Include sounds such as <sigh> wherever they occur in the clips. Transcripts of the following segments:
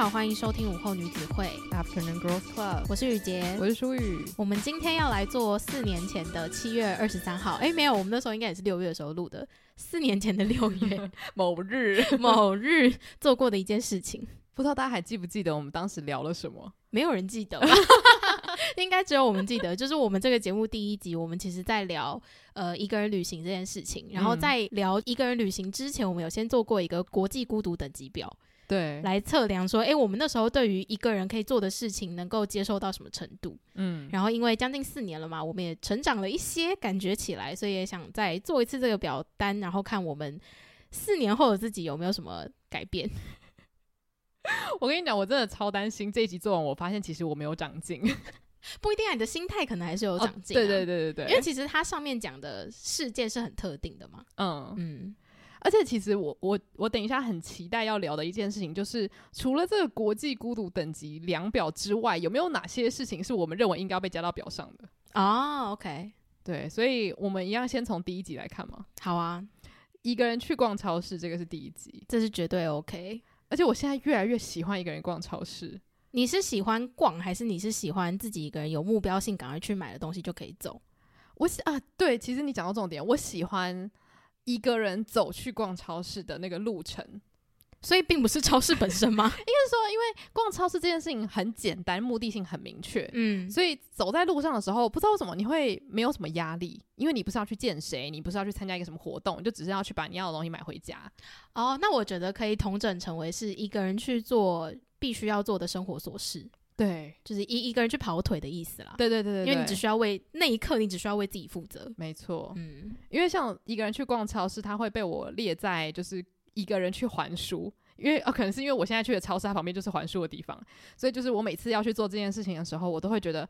好，欢迎收听午后女子会 Afternoon Girls Club，我是雨洁，我是舒雨。我们今天要来做四年前的七月二十三号，哎，没有，我们那时候应该也是六月的时候录的。四年前的六月 <laughs> 某日 <laughs> 某日做过的一件事情，不知道大家还记不记得我们当时聊了什么？<laughs> 没有人记得，应该只有我们记得。就是我们这个节目第一集，我们其实在聊呃一个人旅行这件事情。然后在聊一个人旅行之前，我们有先做过一个国际孤独等级表。对，来测量说，哎、欸，我们那时候对于一个人可以做的事情，能够接受到什么程度？嗯，然后因为将近四年了嘛，我们也成长了一些，感觉起来，所以也想再做一次这个表单，然后看我们四年后的自己有没有什么改变。<laughs> 我跟你讲，我真的超担心这一集做完，我发现其实我没有长进，<laughs> 不一定啊，你的心态可能还是有长进、啊哦。对对对对对，因为其实它上面讲的事件是很特定的嘛。嗯嗯。而且其实我我我等一下很期待要聊的一件事情，就是除了这个国际孤独等级量表之外，有没有哪些事情是我们认为应该要被加到表上的？哦，OK，对，所以我们一样先从第一集来看嘛。好啊，一个人去逛超市，这个是第一集，这是绝对 OK。而且我现在越来越喜欢一个人逛超市。你是喜欢逛，还是你是喜欢自己一个人有目标性，赶快去买的东西就可以走？我喜啊，对，其实你讲到重点，我喜欢。一个人走去逛超市的那个路程，所以并不是超市本身吗？<laughs> 应该是说，因为逛超市这件事情很简单，目的性很明确，嗯，所以走在路上的时候，不知道为什么你会没有什么压力，因为你不是要去见谁，你不是要去参加一个什么活动，你就只是要去把你要的东西买回家。哦，那我觉得可以统整成为是一个人去做必须要做的生活琐事。对，就是一一个人去跑腿的意思啦。对对对对，因为你只需要为那一刻，你只需要为自己负责。没错，嗯，因为像一个人去逛超市，他会被我列在就是一个人去还书，因为哦，可能是因为我现在去的超市，它旁边就是还书的地方，所以就是我每次要去做这件事情的时候，我都会觉得，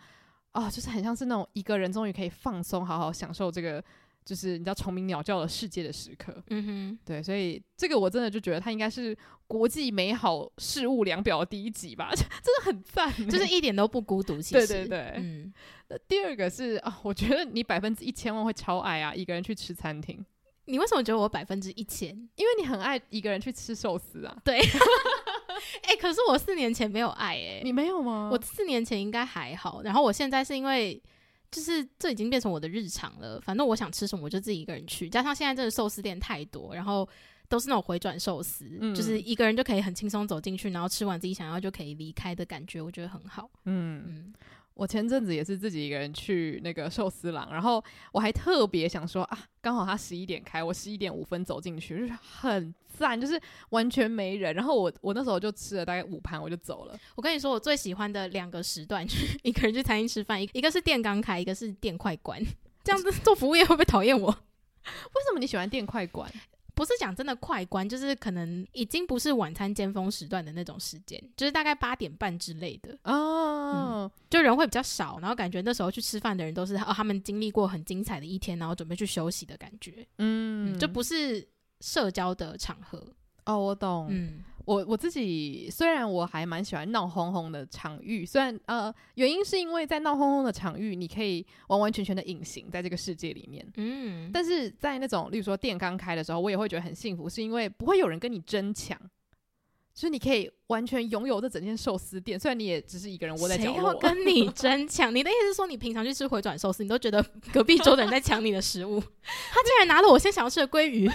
哦，就是很像是那种一个人终于可以放松，好好享受这个。就是你知道虫鸣鸟叫的世界的时刻，嗯哼，对，所以这个我真的就觉得它应该是国际美好事物量表的第一集吧，<laughs> 真的很赞，就是一点都不孤独。其实，对对对，嗯。<laughs> 那第二个是啊，我觉得你百分之一千万会超爱啊，一个人去吃餐厅。你为什么觉得我百分之一千？因为你很爱一个人去吃寿司啊。对。<laughs> 哎、欸，可是我四年前没有爱哎、欸，你没有吗？我四年前应该还好，然后我现在是因为。就是这已经变成我的日常了。反正我想吃什么，我就自己一个人去。加上现在真的寿司店太多，然后都是那种回转寿司，嗯，就是一个人就可以很轻松走进去，然后吃完自己想要就可以离开的感觉，我觉得很好。嗯。嗯我前阵子也是自己一个人去那个寿司郎，然后我还特别想说啊，刚好他十一点开，我十一点五分走进去，就是很赞，就是完全没人。然后我我那时候就吃了大概五盘，我就走了。我跟你说，我最喜欢的两个时段，就 <laughs> 是一个人去餐厅吃饭，一一个是店刚开，一个是店快关。这样子做服务业会不会讨厌我？<laughs> 为什么你喜欢店快关？不是讲真的快关，就是可能已经不是晚餐尖峰时段的那种时间，就是大概八点半之类的。哦、嗯，就人会比较少，然后感觉那时候去吃饭的人都是哦，他们经历过很精彩的一天，然后准备去休息的感觉，嗯，就不是社交的场合。哦，我懂，嗯。我我自己虽然我还蛮喜欢闹哄哄的场域，虽然呃原因是因为在闹哄哄的场域，你可以完完全全的隐形在这个世界里面，嗯，但是在那种例如说店刚开的时候，我也会觉得很幸福，是因为不会有人跟你争抢，就是你可以完全拥有这整间寿司店，虽然你也只是一个人窝在角落。谁要跟你 <laughs> 争抢？你的意思是说，你平常去吃回转寿司，你都觉得隔壁桌的人在抢你的食物？<laughs> 他竟然拿了我先想要吃的鲑鱼，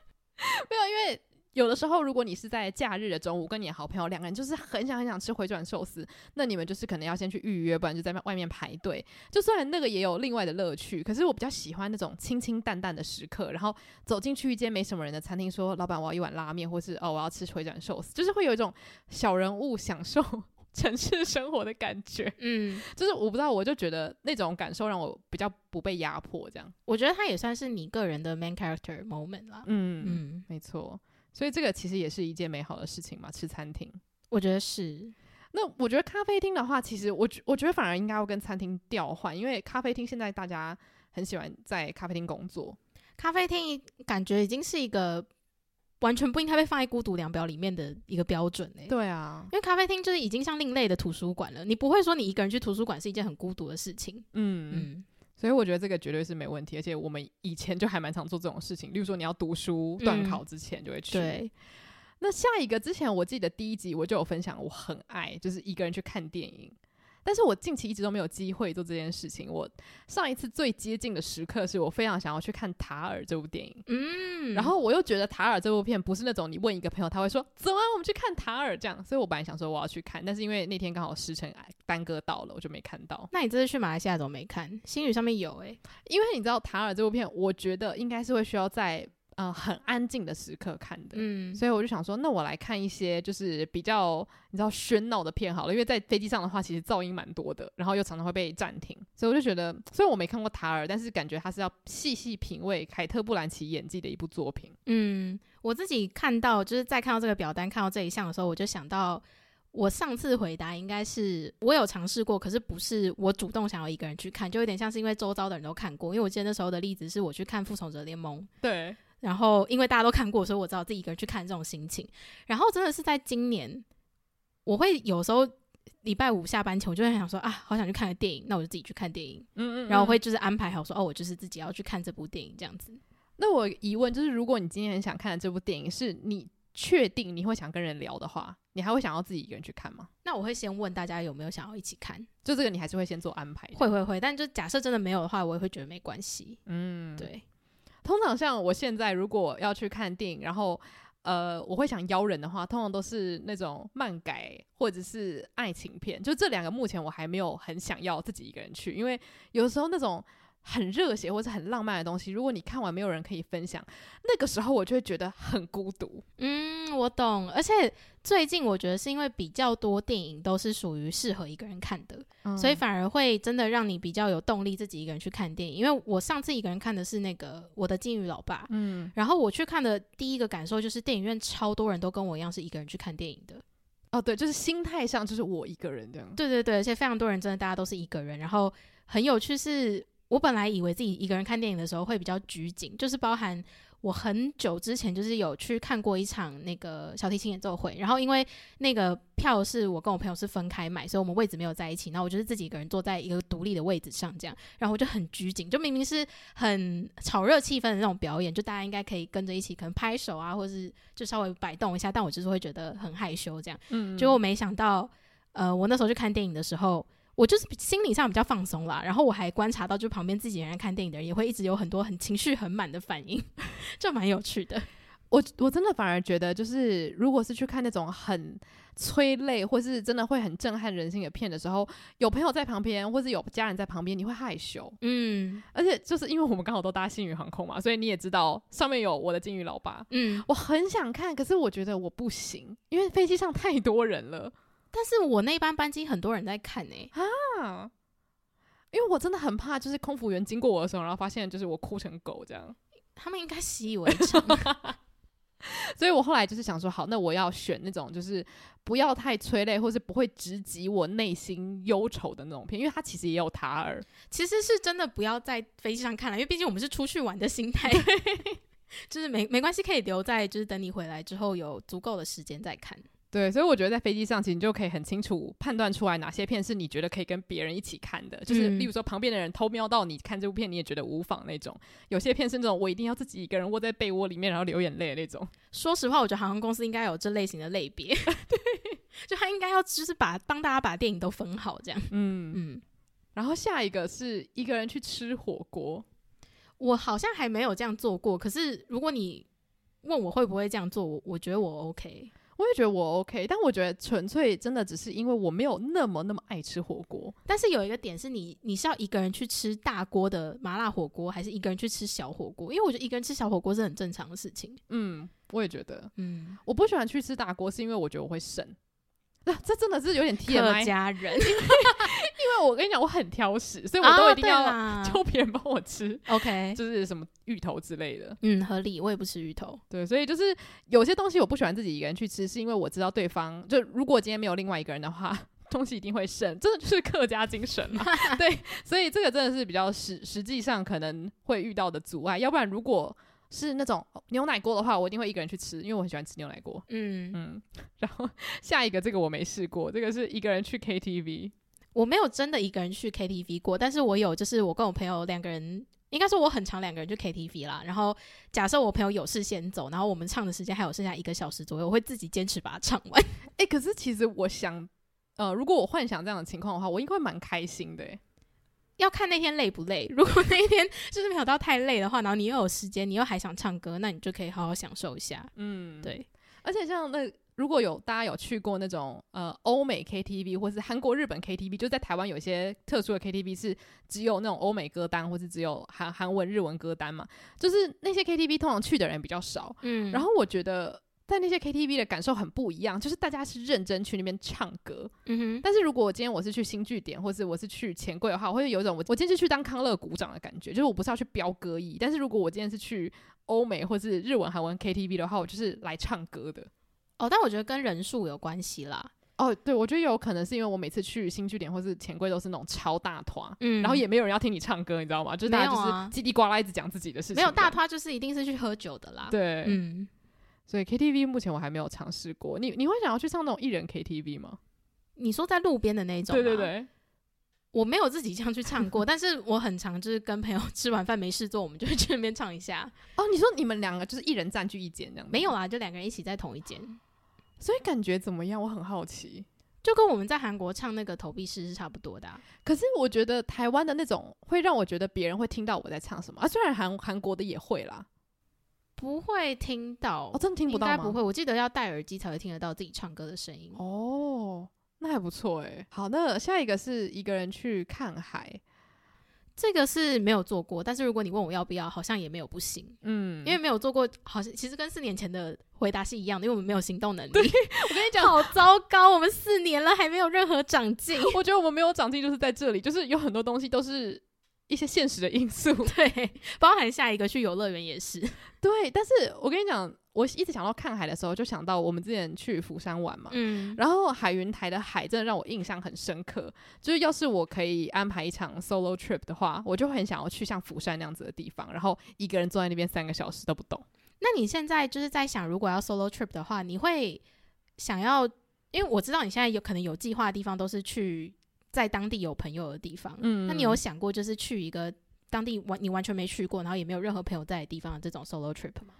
<laughs> 没有，因为。有的时候，如果你是在假日的中午，跟你的好朋友两个人就是很想很想吃回转寿司，那你们就是可能要先去预约，不然就在外面排队。就虽然那个也有另外的乐趣，可是我比较喜欢那种清清淡淡的时刻，然后走进去一间没什么人的餐厅，说：“老板，我要一碗拉面，或是哦，我要吃回转寿司。”就是会有一种小人物享受 <laughs> 城市生活的感觉。嗯，<laughs> 就是我不知道，我就觉得那种感受让我比较不被压迫。这样，我觉得它也算是你个人的 main character moment 啦。嗯嗯，没错。所以这个其实也是一件美好的事情嘛，吃餐厅，我觉得是。那我觉得咖啡厅的话，其实我觉我觉得反而应该要跟餐厅调换，因为咖啡厅现在大家很喜欢在咖啡厅工作。咖啡厅感觉已经是一个完全不应该被放在孤独量表里面的一个标准嘞。对啊，因为咖啡厅就是已经像另类的图书馆了，你不会说你一个人去图书馆是一件很孤独的事情。嗯嗯。所以我觉得这个绝对是没问题，而且我们以前就还蛮常做这种事情，例如说你要读书、断考之前就会去。对，那下一个之前我记得第一集我就有分享，我很爱就是一个人去看电影。但是我近期一直都没有机会做这件事情。我上一次最接近的时刻是我非常想要去看《塔尔》这部电影，嗯，然后我又觉得《塔尔》这部片不是那种你问一个朋友他会说走啊，我们去看《塔尔》这样，所以我本来想说我要去看，但是因为那天刚好时程耽搁到了，我就没看到。那你这次去马来西亚怎么没看？星语上面有诶、欸，因为你知道《塔尔》这部片，我觉得应该是会需要在。嗯、呃，很安静的时刻看的，嗯，所以我就想说，那我来看一些就是比较你知道喧闹的片好了，因为在飞机上的话，其实噪音蛮多的，然后又常常会被暂停，所以我就觉得，虽然我没看过塔尔，但是感觉他是要细细品味凯特·布兰奇演技的一部作品。嗯，我自己看到就是在看到这个表单看到这一项的时候，我就想到我上次回答应该是我有尝试过，可是不是我主动想要一个人去看，就有点像是因为周遭的人都看过，因为我记得那时候的例子是我去看《复仇者联盟》，对。然后，因为大家都看过，所以我知道自己一个人去看这种心情。然后，真的是在今年，我会有时候礼拜五下班前，我就会想说啊，好想去看个电影，那我就自己去看电影。嗯嗯。然后我会就是安排好说，哦，我就是自己要去看这部电影这样子。那我疑问就是，如果你今天很想看的这部电影，是你确定你会想跟人聊的话，你还会想要自己一个人去看吗？那我会先问大家有没有想要一起看，就这个你还是会先做安排？会会会，但就假设真的没有的话，我也会觉得没关系。嗯，对。通常像我现在如果要去看电影，然后呃，我会想邀人的话，通常都是那种漫改或者是爱情片，就这两个目前我还没有很想要自己一个人去，因为有时候那种。很热血或者很浪漫的东西，如果你看完没有人可以分享，那个时候我就会觉得很孤独。嗯，我懂。而且最近我觉得是因为比较多电影都是属于适合一个人看的，嗯，所以反而会真的让你比较有动力自己一个人去看电影。因为我上次一个人看的是那个《我的金鱼老爸》，嗯，然后我去看的第一个感受就是电影院超多人都跟我一样是一个人去看电影的。哦，对，就是心态上就是我一个人这样。对对对，而且非常多人真的大家都是一个人，然后很有趣是。我本来以为自己一个人看电影的时候会比较拘谨，就是包含我很久之前就是有去看过一场那个小提琴演奏会，然后因为那个票是我跟我朋友是分开买，所以我们位置没有在一起，然后我就是自己一个人坐在一个独立的位置上这样，然后我就很拘谨，就明明是很炒热气氛的那种表演，就大家应该可以跟着一起可能拍手啊，或者是就稍微摆动一下，但我就是会觉得很害羞这样，嗯，结果我没想到，呃，我那时候去看电影的时候。我就是心理上比较放松啦，然后我还观察到，就旁边自己人看电影的人也会一直有很多很情绪很满的反应，<laughs> 就蛮有趣的。我我真的反而觉得，就是如果是去看那种很催泪或是真的会很震撼人心的片的时候，有朋友在旁边或是有家人在旁边，你会害羞。嗯，而且就是因为我们刚好都搭星宇航空嘛，所以你也知道上面有我的金鱼老爸。嗯，我很想看，可是我觉得我不行，因为飞机上太多人了。但是我那班班机很多人在看呢、欸，啊，因为我真的很怕，就是空服员经过我的时候，然后发现就是我哭成狗这样，他们应该习以为常，<laughs> 所以我后来就是想说，好，那我要选那种就是不要太催泪，或是不会直击我内心忧愁的那种片，因为它其实也有塔尔，其实是真的不要在飞机上看了，因为毕竟我们是出去玩的心态，<laughs> 就是没没关系，可以留在就是等你回来之后有足够的时间再看。对，所以我觉得在飞机上，其实你就可以很清楚判断出来哪些片是你觉得可以跟别人一起看的，就是例如说旁边的人偷瞄到你看这部片，你也觉得无妨那种。有些片是那种我一定要自己一个人窝在被窝里面，然后流眼泪的那种。说实话，我觉得航空公司应该有这类型的类别，<laughs> 对，就他应该要就是把帮大家把电影都分好这样。嗯嗯。然后下一个是一个人去吃火锅，我好像还没有这样做过，可是如果你问我会不会这样做，我我觉得我 OK。我也觉得我 OK，但我觉得纯粹真的只是因为我没有那么那么爱吃火锅。但是有一个点是你，你是要一个人去吃大锅的麻辣火锅，还是一个人去吃小火锅？因为我觉得一个人吃小火锅是很正常的事情。嗯，我也觉得。嗯，我不喜欢去吃大锅，是因为我觉得我会省。那、啊、这真的是有点 TMI 家人，因为因为我跟你讲，我很挑食，所以我都一定要求 <laughs> 别人帮我吃。OK，<laughs> 就是什么芋头之类的。嗯，合理，我也不吃芋头。对，所以就是有些东西我不喜欢自己一个人去吃，是因为我知道对方就如果今天没有另外一个人的话，<laughs> 东西一定会剩。真的就是客家精神嘛。对，所以这个真的是比较实实际上可能会遇到的阻碍。要不然如果是那种牛奶锅的话，我一定会一个人去吃，因为我很喜欢吃牛奶锅。嗯嗯。然后下一个这个我没试过，这个是一个人去 KTV。我没有真的一个人去 KTV 过，但是我有，就是我跟我朋友两个人应该说我很常两个人去 KTV 啦。然后假设我朋友有事先走，然后我们唱的时间还有剩下一个小时左右，我会自己坚持把它唱完。哎、欸，可是其实我想，呃，如果我幻想这样的情况的话，我应该会蛮开心的。要看那天累不累。如果那一天就是没有到太累的话，然后你又有时间，你又还想唱歌，那你就可以好好享受一下。嗯，对。而且像那如果有大家有去过那种呃欧美 KTV 或是韩国、日本 KTV，就在台湾有一些特殊的 KTV 是只有那种欧美歌单，或是只有韩韩文、日文歌单嘛。就是那些 KTV 通常去的人比较少。嗯，然后我觉得。在那些 KTV 的感受很不一样，就是大家是认真去那边唱歌。嗯哼。但是如果我今天我是去新据点，或是我是去钱柜的话，我会有一种我我今天是去当康乐鼓掌的感觉，就是我不是要去飙歌艺。但是如果我今天是去欧美或是日文、韩文 KTV 的话，我就是来唱歌的。哦，但我觉得跟人数有关系啦。哦，对，我觉得有可能是因为我每次去新据点或是钱柜都是那种超大团，嗯，然后也没有人要听你唱歌，你知道吗？就是大家就是叽里呱啦一直讲自己的事情。没有大团就是一定是去喝酒的啦。对，嗯。所以 KTV 目前我还没有尝试过，你你会想要去唱那种艺人 KTV 吗？你说在路边的那种？对对对，我没有自己这样去唱过，<laughs> 但是我很常就是跟朋友 <laughs> 吃完饭没事做，我们就会去那边唱一下。哦，你说你们两个就是一人占据一间这样？没有啊，就两个人一起在同一间。所以感觉怎么样？我很好奇，就跟我们在韩国唱那个投币式是差不多的啊。可是我觉得台湾的那种会让我觉得别人会听到我在唱什么啊，虽然韩韩国的也会啦。不会听到，哦，真的听不到吗？应该不会，我记得要戴耳机才会听得到自己唱歌的声音。哦，那还不错诶。好，那下一个是一个人去看海，这个是没有做过，但是如果你问我要不要，好像也没有不行。嗯，因为没有做过，好像其实跟四年前的回答是一样的，因为我们没有行动能力。<laughs> 我跟你讲，好糟糕，我们四年了还没有任何长进。<laughs> 我觉得我们没有长进就是在这里，就是有很多东西都是。一些现实的因素，<laughs> 对，包含下一个去游乐园也是，对。但是我跟你讲，我一直想到看海的时候，就想到我们之前去釜山玩嘛，嗯，然后海云台的海真的让我印象很深刻。就是要是我可以安排一场 solo trip 的话，我就很想要去像釜山那样子的地方，然后一个人坐在那边三个小时都不动。那你现在就是在想，如果要 solo trip 的话，你会想要？因为我知道你现在有可能有计划的地方都是去。在当地有朋友的地方，嗯，那你有想过就是去一个当地完你完全没去过，然后也没有任何朋友在的地方的这种 solo trip 吗？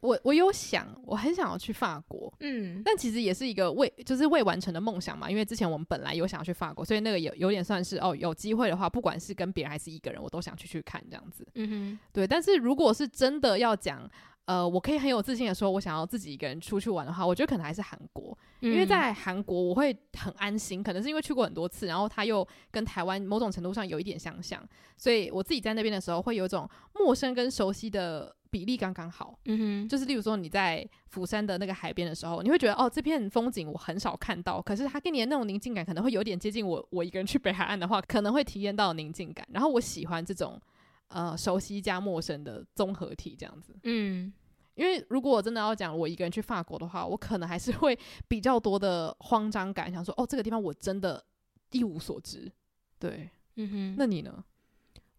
我我有想，我很想要去法国，嗯，但其实也是一个未就是未完成的梦想嘛。因为之前我们本来有想要去法国，所以那个有有点算是哦，有机会的话，不管是跟别人还是一个人，我都想去去看这样子，嗯哼，对。但是如果是真的要讲。呃，我可以很有自信的说，我想要自己一个人出去玩的话，我觉得可能还是韩国，嗯、因为在韩国我会很安心，可能是因为去过很多次，然后它又跟台湾某种程度上有一点相像，所以我自己在那边的时候会有一种陌生跟熟悉的比例刚刚好。嗯哼，就是例如说你在釜山的那个海边的时候，你会觉得哦，这片风景我很少看到，可是它给你的那种宁静感可能会有点接近我，我一个人去北海岸的话，可能会体验到宁静感，然后我喜欢这种。呃，熟悉加陌生的综合体这样子，嗯，因为如果我真的要讲我一个人去法国的话，我可能还是会比较多的慌张感，想说哦，这个地方我真的一无所知，对，嗯哼，那你呢？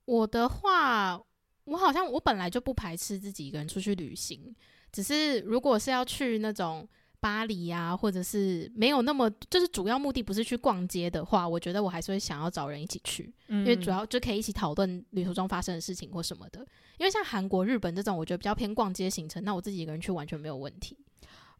我的话，我好像我本来就不排斥自己一个人出去旅行，只是如果是要去那种。巴黎呀、啊，或者是没有那么，就是主要目的不是去逛街的话，我觉得我还是会想要找人一起去，嗯、因为主要就可以一起讨论旅途中发生的事情或什么的。因为像韩国、日本这种，我觉得比较偏逛街行程，那我自己一个人去完全没有问题。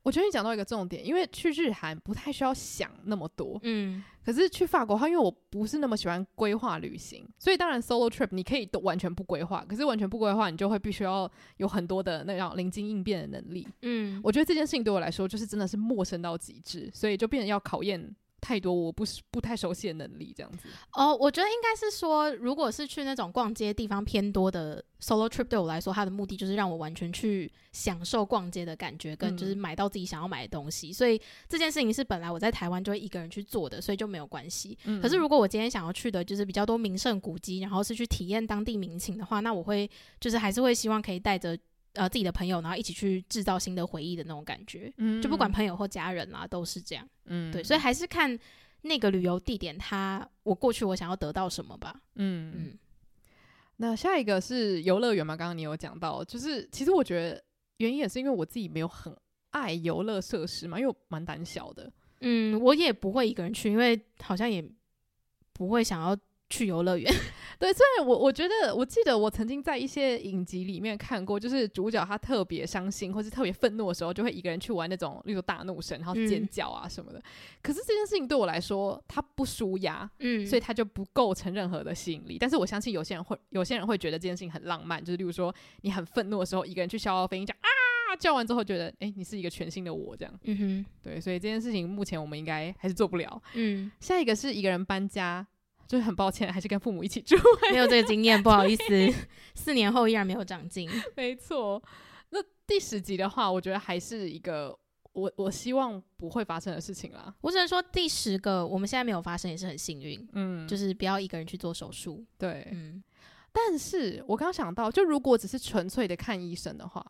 我觉得你讲到一个重点，因为去日韩不太需要想那么多，嗯，可是去法国的话，因为我不是那么喜欢规划旅行，所以当然 solo trip 你可以都完全不规划，可是完全不规划，你就会必须要有很多的那种临机应变的能力，嗯，我觉得这件事情对我来说就是真的是陌生到极致，所以就变成要考验。太多我不是不太熟悉的能力，这样子哦。我觉得应该是说，如果是去那种逛街地方偏多的 solo trip，对我来说，它的目的就是让我完全去享受逛街的感觉，跟就是买到自己想要买的东西。嗯、所以这件事情是本来我在台湾就会一个人去做的，所以就没有关系。嗯、可是如果我今天想要去的就是比较多名胜古迹，然后是去体验当地民情的话，那我会就是还是会希望可以带着。呃，自己的朋友，然后一起去制造新的回忆的那种感觉，嗯，就不管朋友或家人啦，都是这样，嗯，对，所以还是看那个旅游地点，它我过去我想要得到什么吧，嗯嗯。那下一个是游乐园嘛？刚刚你有讲到，就是其实我觉得原因也是因为我自己没有很爱游乐设施嘛，因为我蛮胆小的，嗯，我也不会一个人去，因为好像也不会想要去游乐园。<laughs> 对，虽然我我觉得，我记得我曾经在一些影集里面看过，就是主角他特别伤心或是特别愤怒的时候，就会一个人去玩那种，例如大怒神，然后尖叫啊什么的。嗯、可是这件事情对我来说，它不舒压，嗯，所以它就不构成任何的吸引力。但是我相信有些人会，有些人会觉得这件事情很浪漫，就是例如说你很愤怒的时候，一个人去消耗飞鹰，讲啊，叫完之后觉得，哎，你是一个全新的我这样。嗯哼，对，所以这件事情目前我们应该还是做不了。嗯，下一个是一个人搬家。就是很抱歉，还是跟父母一起住，<laughs> 没有这个经验，不好意思。<laughs> 四年后依然没有长进，没错。那第十集的话，我觉得还是一个我我希望不会发生的事情啦。我只能说第十个我们现在没有发生，也是很幸运。嗯，就是不要一个人去做手术。对，嗯。但是我刚刚想到，就如果只是纯粹的看医生的话，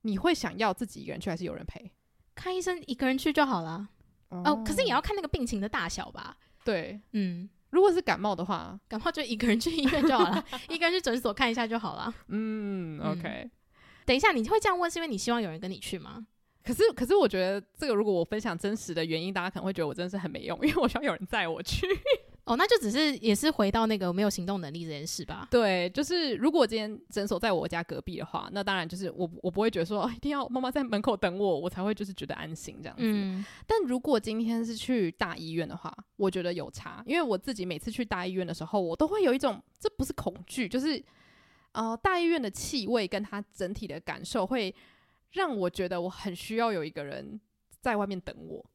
你会想要自己一个人去，还是有人陪？看医生一个人去就好了。哦，哦，可是也要看那个病情的大小吧？对，嗯。如果是感冒的话，感冒就一个人去医院就好了，<laughs> 一个人去诊所看一下就好了。嗯，OK。嗯，等一下，你会这样问是因为你希望有人跟你去吗？可是，可是我觉得这个如果我分享真实的原因，大家可能会觉得我真的是很没用，因为我需要有人载我去。哦，那就只是也是回到那个没有行动能力这件事吧。对，就是如果今天诊所在我家隔壁的话，那当然就是我我不会觉得说，哦，一定要妈妈在门口等我，我才会就是觉得安心这样子。嗯。但如果今天是去大医院的话，我觉得有差，因为我自己每次去大医院的时候，我都会有一种，这不是恐惧，就是呃大医院的气味跟它整体的感受会让我觉得我很需要有一个人在外面等我。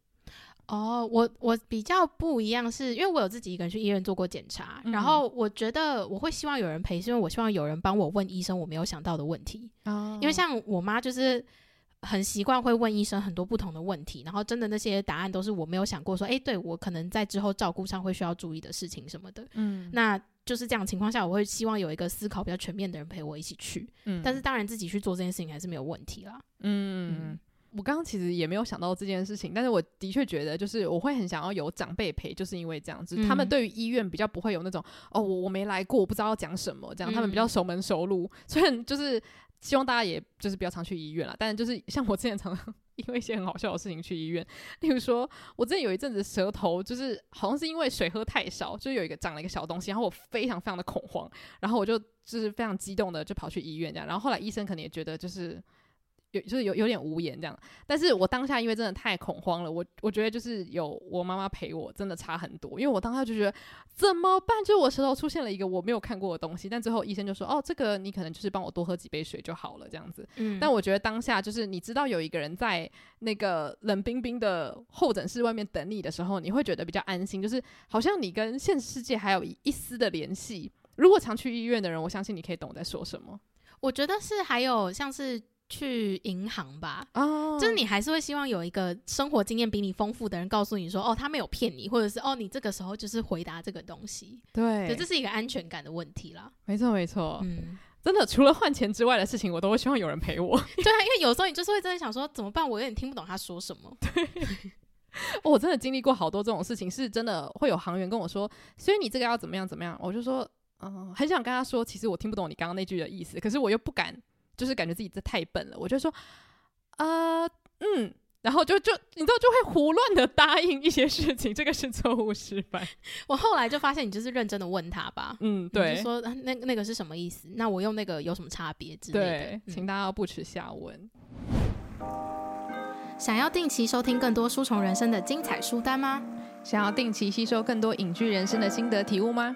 哦，我我比较不一样是，是因为我有自己一个人去医院做过检查，嗯、然后我觉得我会希望有人陪，是因为我希望有人帮我问医生我没有想到的问题。哦、因为像我妈就是很习惯会问医生很多不同的问题，然后真的那些答案都是我没有想过说，哎，对我可能在之后照顾上会需要注意的事情什么的。嗯，那就是这样情况下，我会希望有一个思考比较全面的人陪我一起去。嗯，但是当然自己去做这件事情还是没有问题啦。嗯。嗯我刚刚其实也没有想到这件事情，但是我的确觉得，就是我会很想要有长辈陪，就是因为这样子，嗯、他们对于医院比较不会有那种哦，我我没来过，我不知道要讲什么这样，他们比较熟门熟路。虽然就是希望大家也就是不要常去医院了，但是就是 <laughs> 像我之前常常 <laughs> 因为一些很好笑的事情去医院，例如说我之前有一阵子舌头就是好像是因为水喝太少，就有一个长了一个小东西，然后我非常非常的恐慌，然后我就就是非常激动的就跑去医院这样，然后后来医生可能也觉得就是。有就是有有点无言这样，但是我当下因为真的太恐慌了，我我觉得就是有我妈妈陪我，真的差很多。因为我当下就觉得怎么办？就我舌头出现了一个我没有看过的东西，但最后医生就说：“哦，这个你可能就是帮我多喝几杯水就好了。”这样子。嗯。但我觉得当下就是你知道有一个人在那个冷冰冰的候诊室外面等你的时候，你会觉得比较安心，就是好像你跟现实世界还有一一丝的联系。如果常去医院的人，我相信你可以懂我在说什么。我觉得是还有像是。去银行吧，哦，就是你还是会希望有一个生活经验比你丰富的人告诉你说，哦，他没有骗你，或者是哦，你这个时候就是回答这个东西，对，这是一个安全感的问题啦。没错，没错，嗯，真的，除了换钱之外的事情，我都会希望有人陪我。<laughs> 对啊，因为有时候你就是会真的想说，怎么办？我有点听不懂他说什么。对，哦，我真的经历过好多这种事情，是真的会有行员跟我说，所以你这个要怎么样怎么样，我就说，嗯，很想跟他说，其实我听不懂你刚刚那句的意思，可是我又不敢。就是感觉自己这太笨了，我就说，啊、呃，嗯，然后就就你知道就会胡乱的答应一些事情，这个是错误示范。<laughs> 我后来就发现，你就是认真的问他吧，嗯，对，就说那那个是什么意思？那我用那个有什么差别之类的？对，请大家不耻下问。嗯、想要定期收听更多书虫人生的精彩书单吗？想要定期吸收更多隐居人生的心得体悟吗？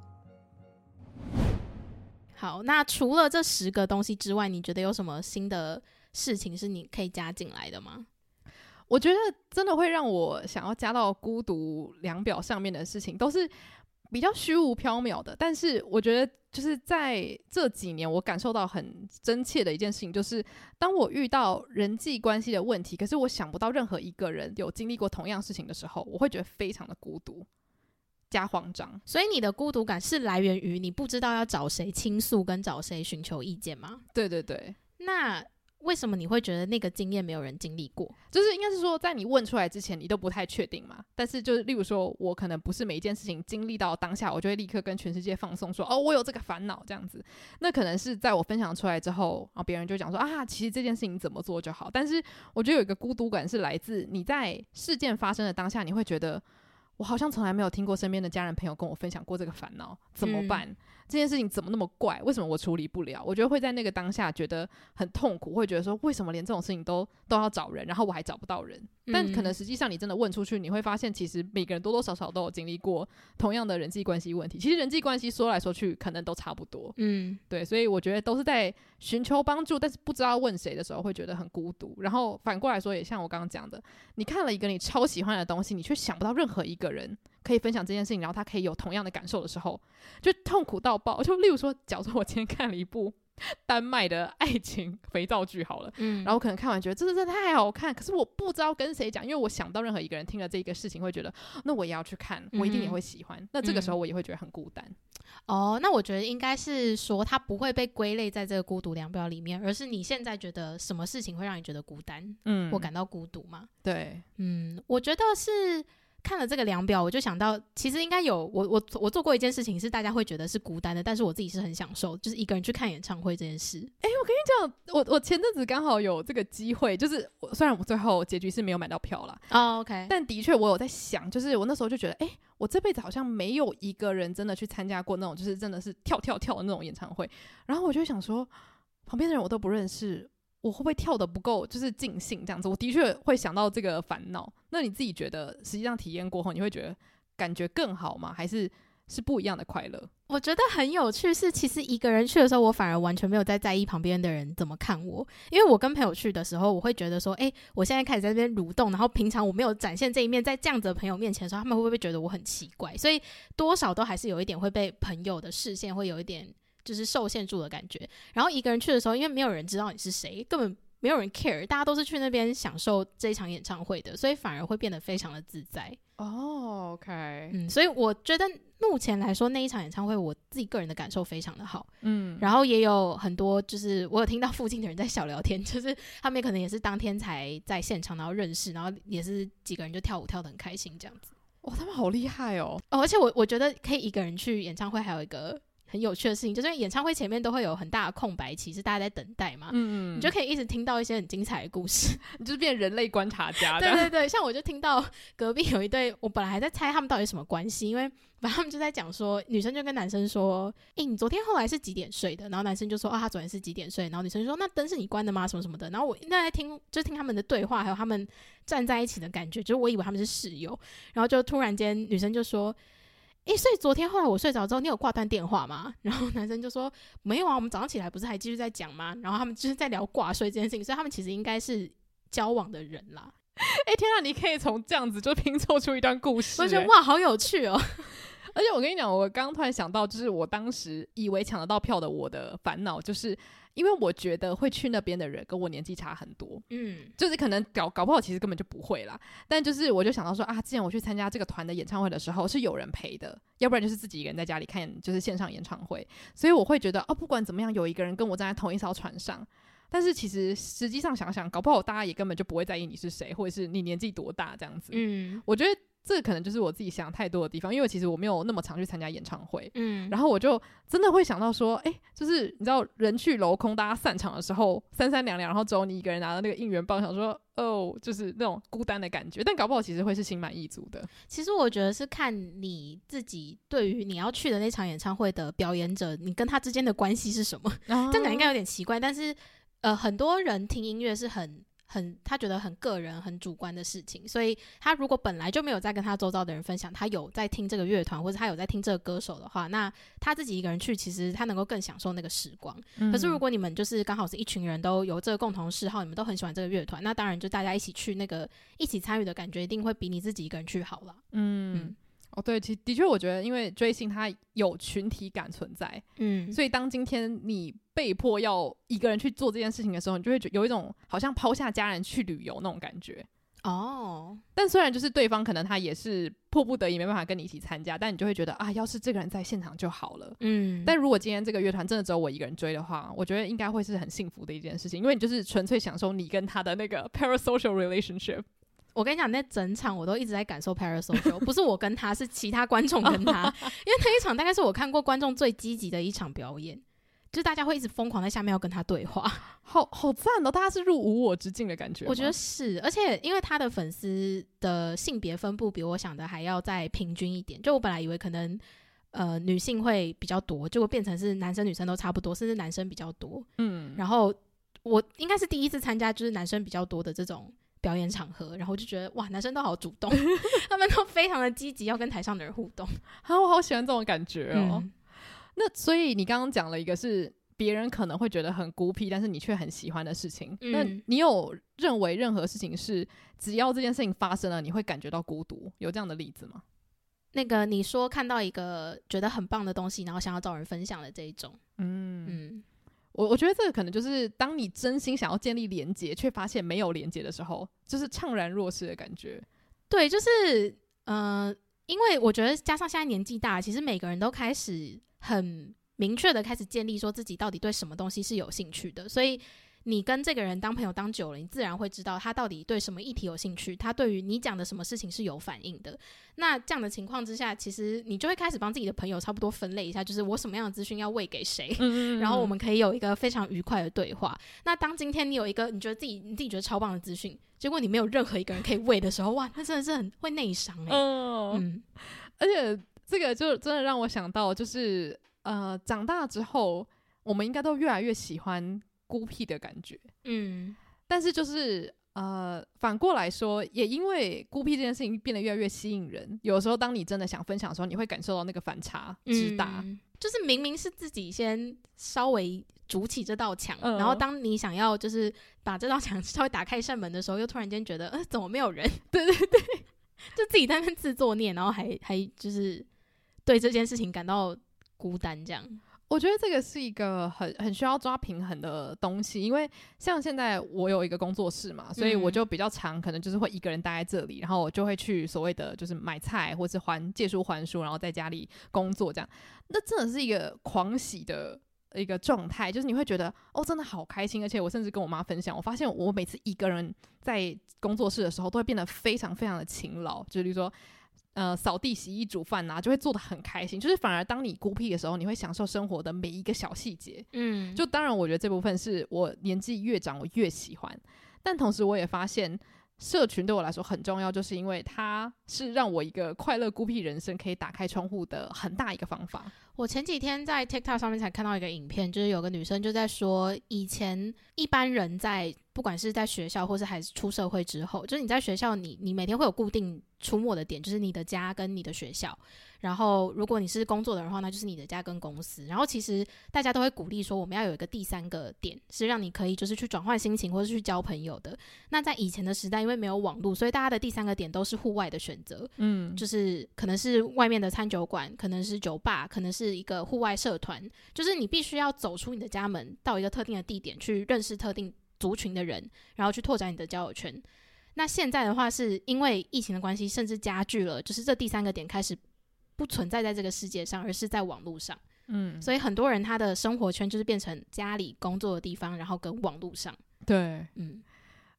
好，那除了这十个东西之外，你觉得有什么新的事情是你可以加进来的吗？我觉得真的会让我想要加到孤独量表上面的事情，都是比较虚无缥缈的。但是我觉得，就是在这几年，我感受到很真切的一件事情，就是当我遇到人际关系的问题，可是我想不到任何一个人有经历过同样事情的时候，我会觉得非常的孤独加慌张。所以你的孤独感是来源于你不知道要找谁倾诉，跟找谁寻求意见吗？对对对。那为什么你会觉得那个经验没有人经历过？就是应该是说，在你问出来之前，你都不太确定嘛。但是就是例如说，我可能不是每一件事情经历到当下，我就会立刻跟全世界放松说，哦，我有这个烦恼这样子。那可能是在我分享出来之后，然后别人就讲说啊，其实这件事情怎么做就好。但是我觉得有一个孤独感是来自你在事件发生的当下，你会觉得我好像从来没有听过身边的家人朋友跟我分享过这个烦恼，怎么办？嗯这件事情怎么那么怪？为什么我处理不了？我觉得会在那个当下觉得很痛苦，会觉得说，为什么连这种事情都都要找人，然后我还找不到人？嗯、但可能实际上你真的问出去，你会发现其实每个人多多少少都有经历过同样的人际关系问题。其实人际关系说来说去可能都差不多。嗯，对，所以我觉得都是在寻求帮助，但是不知道问谁的时候会觉得很孤独。然后反过来说，也像我刚刚讲的，你看了一个你超喜欢的东西，你却想不到任何一个人。可以分享这件事情，然后他可以有同样的感受的时候，就痛苦到爆。就例如说，假如说我今天看了一部丹麦的爱情肥皂剧，好了，嗯，然后可能看完觉得这真的太好看，可是我不知道跟谁讲，因为我想到任何一个人听了这个事情会觉得，那我也要去看，我一定也会喜欢。嗯、那这个时候我也会觉得很孤单。哦，那我觉得应该是说，他不会被归类在这个孤独量表里面，而是你现在觉得什么事情会让你觉得孤单，嗯，或感到孤独吗？对，嗯，我觉得是。看了这个量表，我就想到，其实应该有我我我做过一件事情，是大家会觉得是孤单的，但是我自己是很享受，就是一个人去看演唱会这件事。哎、欸，我跟你讲，我我前阵子刚好有这个机会，就是我虽然我最后结局是没有买到票啦，哦，OK，但的确我有在想，就是我那时候就觉得，哎、欸，我这辈子好像没有一个人真的去参加过那种，就是真的是跳跳跳的那种演唱会，然后我就想说，旁边的人我都不认识。我会不会跳得不够，就是尽兴这样子？我的确会想到这个烦恼。那你自己觉得，实际上体验过后，你会觉得感觉更好吗？还是是不一样的快乐？我觉得很有趣，是其实一个人去的时候，我反而完全没有在在意旁边的人怎么看我，因为我跟朋友去的时候，我会觉得说，诶，我现在开始在这边蠕动，然后平常我没有展现这一面，在这样子的朋友面前的时候，他们会不会觉得我很奇怪？所以多少都还是有一点会被朋友的视线会有一点。就是受限住的感觉，然后一个人去的时候，因为没有人知道你是谁，根本没有人 care，大家都是去那边享受这一场演唱会的，所以反而会变得非常的自在。哦，OK，嗯，所以我觉得目前来说那一场演唱会，我自己个人的感受非常的好，嗯，然后也有很多就是我有听到附近的人在小聊天，就是他们可能也是当天才在现场然后认识，然后也是几个人就跳舞跳得很开心这样子。哇，他们好厉害哦！哦，而且我我觉得可以一个人去演唱会，还有一个。很有趣的事情，就是演唱会前面都会有很大的空白期，是大家在等待嘛，嗯，你就可以一直听到一些很精彩的故事，<laughs> 你就是变人类观察家。<laughs> 对对对，像我就听到隔壁有一对，我本来还在猜他们到底什么关系，因为反正他们就在讲说，女生就跟男生说，诶，你昨天后来是几点睡的？然后男生就说，啊，他昨天是几点睡？然后女生就说，那灯是你关的吗？什么什么的。然后我那在听，就听他们的对话，还有他们站在一起的感觉，就是我以为他们是室友，然后就突然间女生就说。诶，所以昨天后来我睡着之后，你有挂断电话吗？<laughs> 然后男生就说没有啊，我们早上起来不是还继续在讲吗？然后他们就是在聊挂睡这件事情，所以他们其实应该是交往的人啦。<laughs> 诶，天啊，你可以从这样子就拼凑出一段故事，我觉得哇，好有趣哦！而且我跟你讲，我刚刚突然想到，就是我当时以为抢得到票的我的烦恼，就是。因为我觉得会去那边的人跟我年纪差很多，嗯，就是可能搞搞不好其实根本就不会啦。但就是我就想到说啊，之前我去参加这个团的演唱会的时候是有人陪的，要不然就是自己一个人在家里看就是线上演唱会，所以我会觉得哦，不管怎么样有一个人跟我站在同一艘船上。但是其实实际上想想，搞不好大家也根本就不会在意你是谁，或者是你年纪多大这样子。嗯，我觉得。这可能就是我自己想太多的地方，因为其实我没有那么常去参加演唱会，嗯，然后我就真的会想到说，哎，就是你知道人去楼空，大家散场的时候三三两两，然后只有你一个人拿着那个应援棒，想说哦，就是那种孤单的感觉，但搞不好其实会是心满意足的。其实我觉得是看你自己对于你要去的那场演唱会的表演者，你跟他之间的关系是什么？这样讲应该有点奇怪，但是呃，很多人听音乐是很。很，他觉得很个人、很主观的事情，所以他如果本来就没有在跟他周遭的人分享，他有在听这个乐团或者他有在听这个歌手的话，那他自己一个人去，其实他能够更享受那个时光。嗯。可是如果你们就是刚好是一群人都有这个共同嗜好，你们都很喜欢这个乐团，那当然就大家一起去，那个一起参与的感觉一定会比你自己一个人去好了。嗯。嗯哦，对，其的确，我觉得，因为追星它有群体感存在，嗯，所以当今天你被迫要一个人去做这件事情的时候，你就会觉有一种好像抛下家人去旅游那种感觉。哦。但虽然就是对方可能他也是迫不得已没办法跟你一起参加，但你就会觉得啊，要是这个人在现场就好了。嗯。但如果今天这个乐团真的只有我一个人追的话，我觉得应该会是很幸福的一件事情，因为你就是纯粹享受你跟他的那个 <laughs> parasocial relationship。我跟你讲，那整场我都一直在感受 parasocial，不是我跟他，是其他观众跟他，<laughs> 因为那一场大概是我看过观众最积极的一场表演，就大家会一直疯狂在下面要跟他对话，<laughs> 好好赞哦！大家是入无我之境的感觉，我觉得是，而且因为他的粉丝的性别分布比我想的还要再平均一点，就我本来以为可能呃女性会比较多，结果变成是男生女生都差不多，甚至男生比较多，嗯，然后我应该是第一次参加就是男生比较多的这种。表演场合，然后就觉得哇，男生都好主动，<laughs> 他们都非常的积极，要跟台上的人互动。啊，我好喜欢这种感觉哦。嗯、那所以你刚刚讲了一个是别人可能会觉得很孤僻，但是你却很喜欢的事情。嗯、那你有认为任何事情是只要这件事情发生了，你会感觉到孤独？有这样的例子吗？那个你说看到一个觉得很棒的东西，然后想要找人分享的这一种，嗯嗯。我我觉得这个可能就是当你真心想要建立连接，却发现没有连接的时候，就是怅然若失的感觉。对，就是嗯，因为我觉得加上现在年纪大，其实每个人都开始很明确的开始建立说自己到底对什么东西是有兴趣的，所以。你跟这个人当朋友当久了，你自然会知道他到底对什么议题有兴趣，他对于你讲的什么事情是有反应的。那这样的情况之下，其实你就会开始帮自己的朋友差不多分类一下，就是我什么样的资讯要喂给谁，嗯嗯嗯，然后我们可以有一个非常愉快的对话。那当今天你有一个你觉得自己你自己觉得超棒的资讯，结果你没有任何一个人可以喂的时候，哇，那真的是很会内伤哎。嗯，嗯，而且这个就真的让我想到，就是呃，长大之后，我们应该都越来越喜欢。孤僻的感觉，嗯，但是就是呃，反过来说，也因为孤僻这件事情变得越来越吸引人。有时候，当你真的想分享的时候，你会感受到那个反差之大，嗯，就是明明是自己先稍微筑起这道墙，嗯，然后当你想要就是把这道墙 <laughs> 稍微打开一扇门的时候，又突然间觉得，呃，怎么没有人？<laughs> 对对对，就自己在那边自作孽，然后还还就是对这件事情感到孤单，这样。我觉得这个是一个很很需要抓平衡的东西，因为像现在我有一个工作室嘛，所以我就比较常可能就是会一个人待在这里，然后我就会去所谓的就是买菜或是还借书还书，然后在家里工作这样。那真的是一个狂喜的一个状态，就是你会觉得哦，真的好开心，而且我甚至跟我妈分享，我发现我每次一个人在工作室的时候，都会变得非常非常的勤劳，就比如说。呃，扫地、洗衣、煮饭呐，就会做的很开心。就是反而当你孤僻的时候，你会享受生活的每一个小细节。嗯，就当然，我觉得这部分是我年纪越长，我越喜欢。但同时，我也发现社群对我来说很重要，就是因为它是让我一个快乐孤僻人生可以打开窗户的很大一个方法。我前几天在 TikTok 上面才看到一个影片，就是有个女生就在说，以前一般人在不管是在学校或是还是出社会之后，就是你在学校你，你你每天会有固定。出没的点就是你的家跟你的学校，然后如果你是工作的人的话，那就是你的家跟公司。然后其实大家都会鼓励说，我们要有一个第三个点，是让你可以就是去转换心情或者去交朋友的。那在以前的时代，因为没有网络，所以大家的第三个点都是户外的选择，嗯，就是可能是外面的餐酒馆，可能是酒吧，可能是一个户外社团，就是你必须要走出你的家门，到一个特定的地点去认识特定族群的人，然后去拓展你的交友圈。那现在的话，是因为疫情的关系，甚至加剧了，就是这第三个点开始不存在在这个世界上，而是在网络上。嗯，所以很多人他的生活圈就是变成家里工作的地方，然后跟网络上。对，嗯。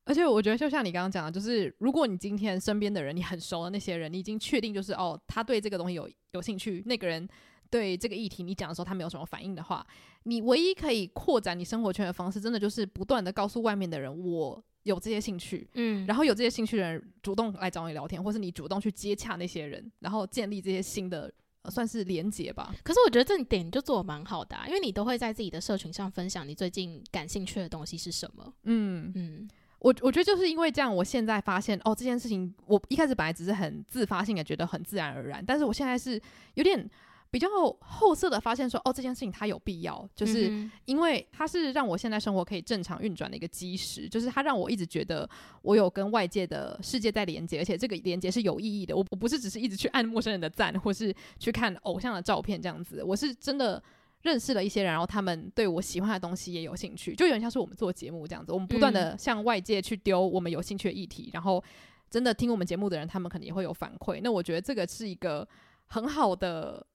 而且我觉得，就像你刚刚讲的，就是如果你今天身边的人，你很熟的那些人，你已经确定就是哦，他对这个东西有有兴趣，那个人对这个议题你讲的时候他没有什么反应的话，你唯一可以扩展你生活圈的方式，真的就是不断的告诉外面的人我。有这些兴趣，嗯，然后有这些兴趣的人主动来找你聊天，或是你主动去接洽那些人，然后建立这些新的，呃，算是连接吧。可是我觉得这一点就做得蛮好的啊，因为你都会在自己的社群上分享你最近感兴趣的东西是什么。嗯嗯，我我觉得就是因为这样，我现在发现哦，这件事情我一开始本来只是很自发性的觉得很自然而然，但是我现在是有点。比较后色的发现说，哦，这件事情它有必要，就是因为它是让我现在生活可以正常运转的一个基石，就是它让我一直觉得我有跟外界的世界在连接，而且这个连接是有意义的。我我不是只是一直去按陌生人的赞，或是去看偶像的照片这样子，我是真的认识了一些人，然后他们对我喜欢的东西也有兴趣，就有点像是我们做节目这样子，我们不断的向外界去丢我们有兴趣的议题，然后真的听我们节目的人，他们肯定也会有反馈。那我觉得这个是一个很好的。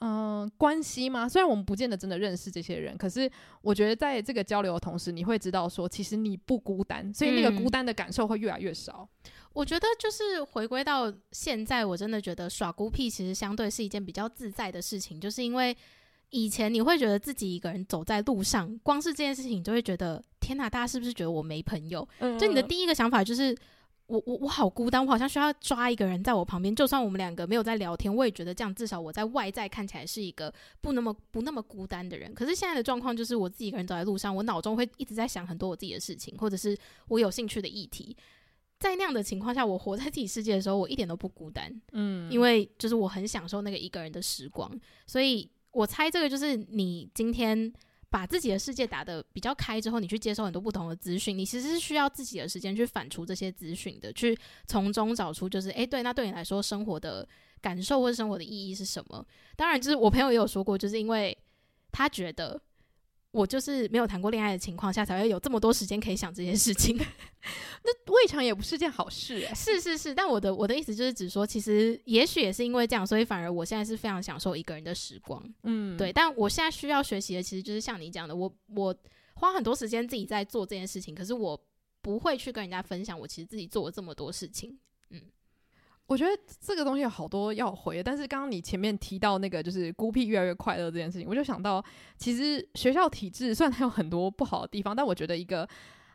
嗯、呃，关系吗？虽然我们不见得真的认识这些人，可是我觉得在这个交流的同时，你会知道说，其实你不孤单，所以那个孤单的感受会越来越少。嗯、我觉得就是回归到现在，我真的觉得耍孤僻其实相对是一件比较自在的事情，就是因为以前你会觉得自己一个人走在路上，光是这件事情，你就会觉得天哪，大家是不是觉得我没朋友？嗯、就你的第一个想法就是。我我我好孤单，我好像需要抓一个人在我旁边。就算我们两个没有在聊天，我也觉得这样至少我在外在看起来是一个不那么不那么孤单的人。可是现在的状况就是，我自己一个人走在路上，我脑中会一直在想很多我自己的事情，或者是我有兴趣的议题。在那样的情况下，我活在自己世界的时候，我一点都不孤单。嗯，因为就是我很享受那个一个人的时光。所以我猜这个就是你今天。把自己的世界打得比较开之后，你去接受很多不同的资讯，你其实是需要自己的时间去反刍这些资讯的，去从中找出就是，诶，对，那对你来说生活的感受或者生活的意义是什么？当然，就是我朋友也有说过，就是因为他觉得。我就是没有谈过恋爱的情况下，才会有这么多时间可以想这些事情。<laughs> 那未尝也不是件好事欸。是是是，但我的我的意思就是指说，其实也许也是因为这样，所以反而我现在是非常享受一个人的时光。嗯，对。但我现在需要学习的，其实就是像你讲的，我我花很多时间自己在做这件事情，可是我不会去跟人家分享我其实自己做了这么多事情。嗯。我觉得这个东西有好多要回，但是刚刚你前面提到那个就是孤僻越来越快乐这件事情，我就想到，其实学校体制虽然它有很多不好的地方，但我觉得一个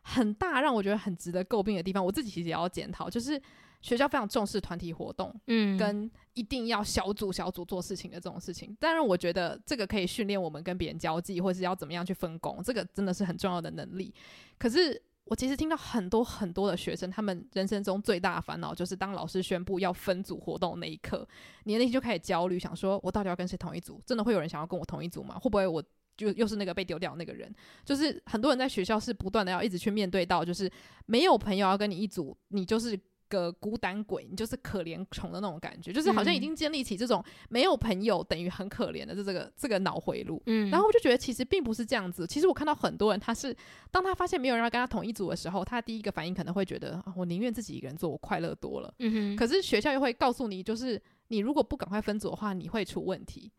很大让我觉得很值得诟病的地方，我自己其实也要检讨，就是学校非常重视团体活动，嗯，跟一定要小组小组做事情的这种事情。当然，我觉得这个可以训练我们跟别人交际，或是要怎么样去分工，这个真的是很重要的能力。可是。我其实听到很多很多的学生，他们人生中最大的烦恼就是当老师宣布要分组活动那一刻，你的内心就开始焦虑，想说我到底要跟谁同一组？真的会有人想要跟我同一组吗？会不会我就又是那个被丢掉那个人？就是很多人在学校是不断的要一直去面对到，就是没有朋友要跟你一组，你就是。个孤单鬼，你就是可怜虫的那种感觉，就是好像已经建立起这种没有朋友等于很可怜的这这个这个脑回路。嗯，然后我就觉得其实并不是这样子。其实我看到很多人，他是当他发现没有人要跟他同一组的时候，他第一个反应可能会觉得，啊我宁愿自己一个人做，我快乐多了。嗯哼。可是学校又会告诉你，就是你如果不赶快分组的话，你会出问题。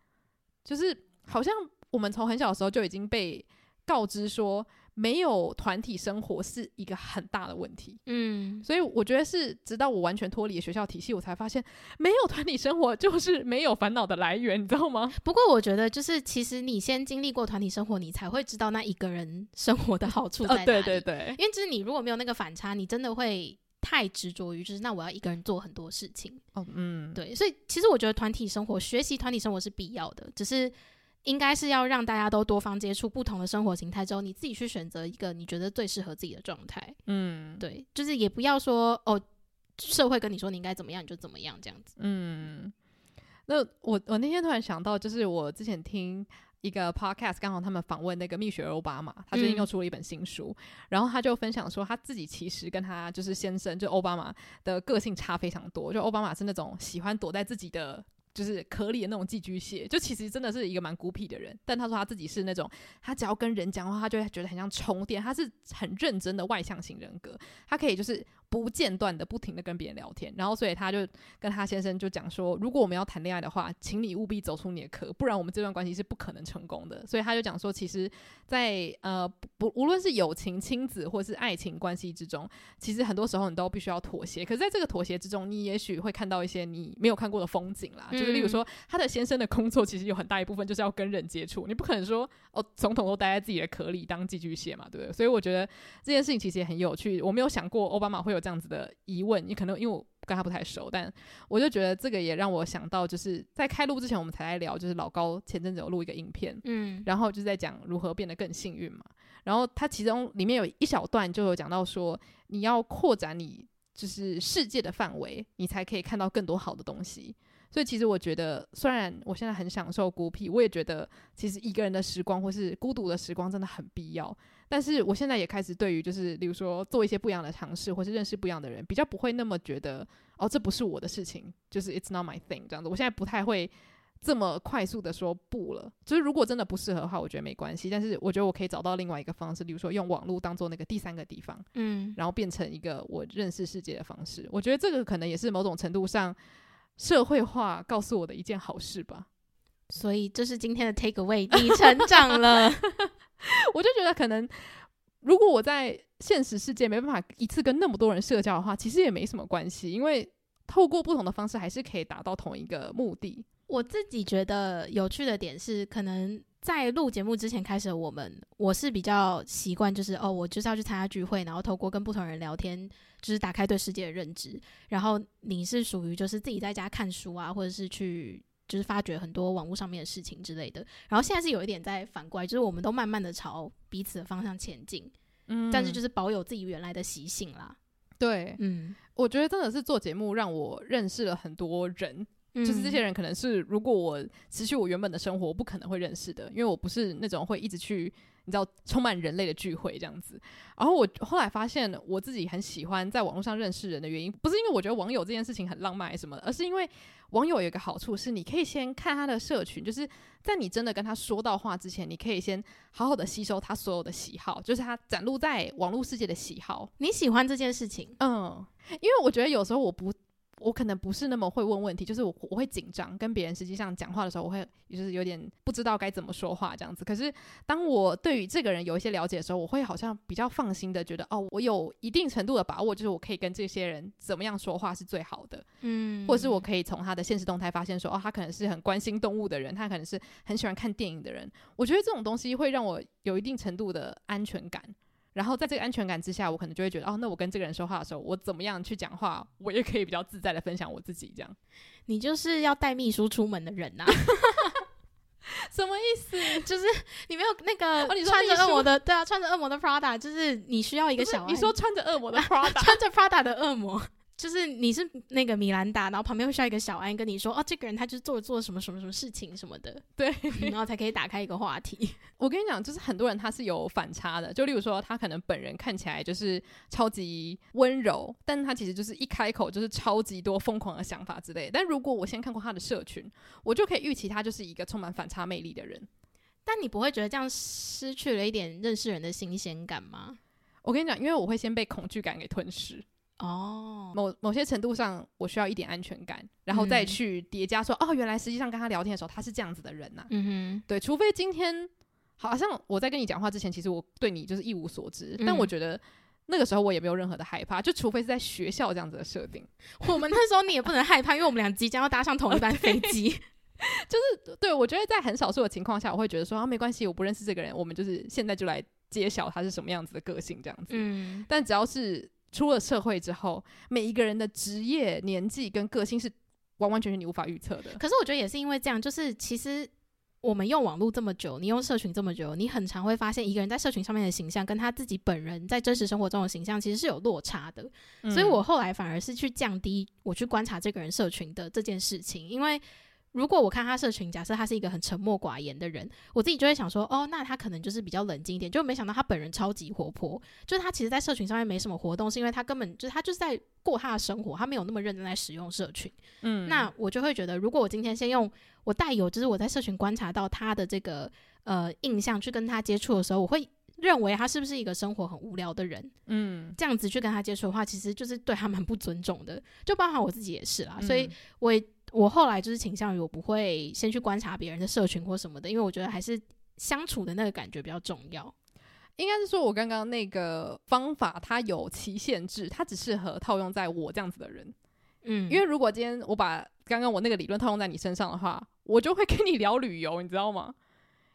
就是好像我们从很小的时候就已经被告知说。没有团体生活是一个很大的问题，嗯，所以我觉得是直到我完全脱离学校体系，我才发现没有团体生活就是没有烦恼的来源，你知道吗？<laughs> 不过我觉得就是其实你先经历过团体生活，你才会知道那一个人生活的好处在哪里。对对对，因为就是你如果没有那个反差，你真的会太执着于就是那我要一个人做很多事情。哦，嗯，对，所以其实我觉得团体生活，学习团体生活是必要的，只是。应该是要让大家都多方接触不同的生活形态之后，你自己去选择一个你觉得最适合自己的状态。嗯，对，就是也不要说哦，社会跟你说你应该怎么样你就怎么样这样子。嗯，那我我那天突然想到，就是我之前听一个 podcast，刚好他们访问那个蜜雪儿欧巴马，他最近又出了一本新书，嗯、然后他就分享说他自己其实跟他就是先生就奥巴马的个性差非常多，就奥巴马是那种喜欢躲在自己的。就是壳里的那种寄居蟹，就其实真的是一个蛮孤僻的人。但他说他自己是那种，他只要跟人讲话，他就会觉得很像充电。他是很认真的外向型人格，他可以就是。不间断的不停的跟别人聊天，然后所以他就跟他先生就讲说，如果我们要谈恋爱的话，请你务必走出你的壳，不然我们这段关系是不可能成功的。所以他就讲说，其实在，在呃不无论是友情、亲子或是爱情关系之中，其实很多时候你都必须要妥协。可是在这个妥协之中，你也许会看到一些你没有看过的风景啦。嗯、就是例如说，他的先生的工作其实有很大一部分就是要跟人接触，你不可能说哦，总统都待在自己的壳里当寄居蟹嘛，对不对？所以我觉得这件事情其实也很有趣。我没有想过奥巴马会有这样子的疑问，你可能因为我跟他不太熟，但我就觉得这个也让我想到，就是在开录之前我们才来聊，就是老高前阵子有录一个影片，嗯，然后就是在讲如何变得更幸运嘛。然后他其中里面有一小段就有讲到说，你要扩展你就是世界的范围，你才可以看到更多好的东西。所以其实我觉得，虽然我现在很享受孤僻，我也觉得其实一个人的时光或是孤独的时光真的很必要。但是我现在也开始对于就是，例如说做一些不一样的尝试，或是认识不一样的人，比较不会那么觉得哦，这不是我的事情，就是 it's not my thing 这样子。我现在不太会这么快速的说不了。就是如果真的不适合的话，我觉得没关系。但是我觉得我可以找到另外一个方式，比如说用网络当做那个第三个地方，嗯，然后变成一个我认识世界的方式。我觉得这个可能也是某种程度上社会化告诉我的一件好事吧。所以这是今天的 take away，你成长了。<laughs> <laughs> 我就觉得可能如果我在现实世界没办法一次跟那么多人社交的话，其实也没什么关系，因为透过不同的方式还是可以达到同一个目的。我自己觉得有趣的点是，可能在录节目之前开始，我们我是比较习惯，就是哦，我就是要去参加聚会，然后透过跟不同人聊天，就是打开对世界的认知。然后你是属于就是自己在家看书啊，或者是去。就是发掘很多网络上面的事情之类的，然后现在是有一点在反过来，就是我们都慢慢的朝彼此的方向前进，嗯，但是就是保有自己原来的习性啦。对，嗯，我觉得真的是做节目让我认识了很多人，嗯，就是这些人可能是如果我持续我原本的生活，我不可能会认识的，因为我不是那种会一直去。你知道充满人类的聚会这样子，然后我后来发现我自己很喜欢在网络上认识人的原因，不是因为我觉得网友这件事情很浪漫什么的，而是因为网友有一个好处是，你可以先看他的社群，就是在你真的跟他说到话之前，你可以先好好的吸收他所有的喜好，就是他展露在网络世界的喜好。你喜欢这件事情？嗯，因为我觉得有时候我不。我可能不是那么会问问题，就是我我会紧张，跟别人实际上讲话的时候，我会就是有点不知道该怎么说话这样子。可是当我对于这个人有一些了解的时候，我会好像比较放心的觉得，哦，我有一定程度的把握，就是我可以跟这些人怎么样说话是最好的，嗯，或者是我可以从他的现实动态发现说，哦，他可能是很关心动物的人，他可能是很喜欢看电影的人。我觉得这种东西会让我有一定程度的安全感。然后在这个安全感之下，我可能就会觉得，哦，那我跟这个人说话的时候，我怎么样去讲话，我也可以比较自在的分享我自己这样。<laughs> 你就是要带秘书出门的人呐？<laughs> <laughs> 什么意思？就是你没有那个穿着恶魔的，对啊，穿着恶魔的 Prada，就是你需要一个小，你说穿着恶魔的 Prada，穿着 Prada 的恶魔。就是你是那个米兰达，然后旁边会需要一个小安跟你说，哦，这个人他就是做了做什么什么什么事情什么的，<laughs> 对，然后才可以打开一个话题。我跟你讲，就是很多人他是有反差的，就例如说他可能本人看起来就是超级温柔，但他其实就是一开口就是超级多疯狂的想法之类的。但如果我先看过他的社群，我就可以预期他就是一个充满反差魅力的人。但你不会觉得这样失去了一点认识人的新鲜感吗？我跟你讲，因为我会先被恐惧感给吞噬。哦，某某些程度上，我需要一点安全感，然后再去叠加说，嗯、哦，原来实际上跟他聊天的时候，他是这样子的人呐、啊。嗯哼，对，除非今天好像我在跟你讲话之前，其实我对你就是一无所知，嗯、但我觉得那个时候我也没有任何的害怕，就除非是在学校这样子的设定，<laughs> 我们那时候你也不能害怕，因为我们俩即将要搭上同一班飞机，<laughs> 就是对，我觉得在很少数的情况下，我会觉得说啊，没关系，我不认识这个人，我们就是现在就来揭晓他是什么样子的个性这样子。嗯，但只要是。出了社会之后，每一个人的职业、年纪跟个性是完完全全你无法预测的。可是我觉得也是因为这样，就是其实我们用网络这么久，你用社群这么久，你很常会发现一个人在社群上面的形象跟他自己本人在真实生活中的形象其实是有落差的。嗯。所以我后来反而是去降低我去观察这个人社群的这件事情，因为。如果我看他社群，假设他是一个很沉默寡言的人，我自己就会想说，哦，那他可能就是比较冷静一点。就没想到他本人超级活泼，就是他其实，在社群上面没什么活动，是因为他根本就是他就是在过他的生活，他没有那么认真在使用社群。嗯，那我就会觉得，如果我今天先用我带有，就是我在社群观察到他的这个呃印象去跟他接触的时候，我会认为他是不是一个生活很无聊的人？嗯，这样子去跟他接触的话，其实就是对他蛮不尊重的。就包含我自己也是啦，所以我也。我后来就是倾向于我不会先去观察别人的社群或什么的，因为我觉得还是相处的那个感觉比较重要。应该是说我刚刚那个方法它有期限制，它只适合套用在我这样子的人。嗯，因为如果今天我把刚刚我那个理论套用在你身上的话，我就会跟你聊旅游，你知道吗？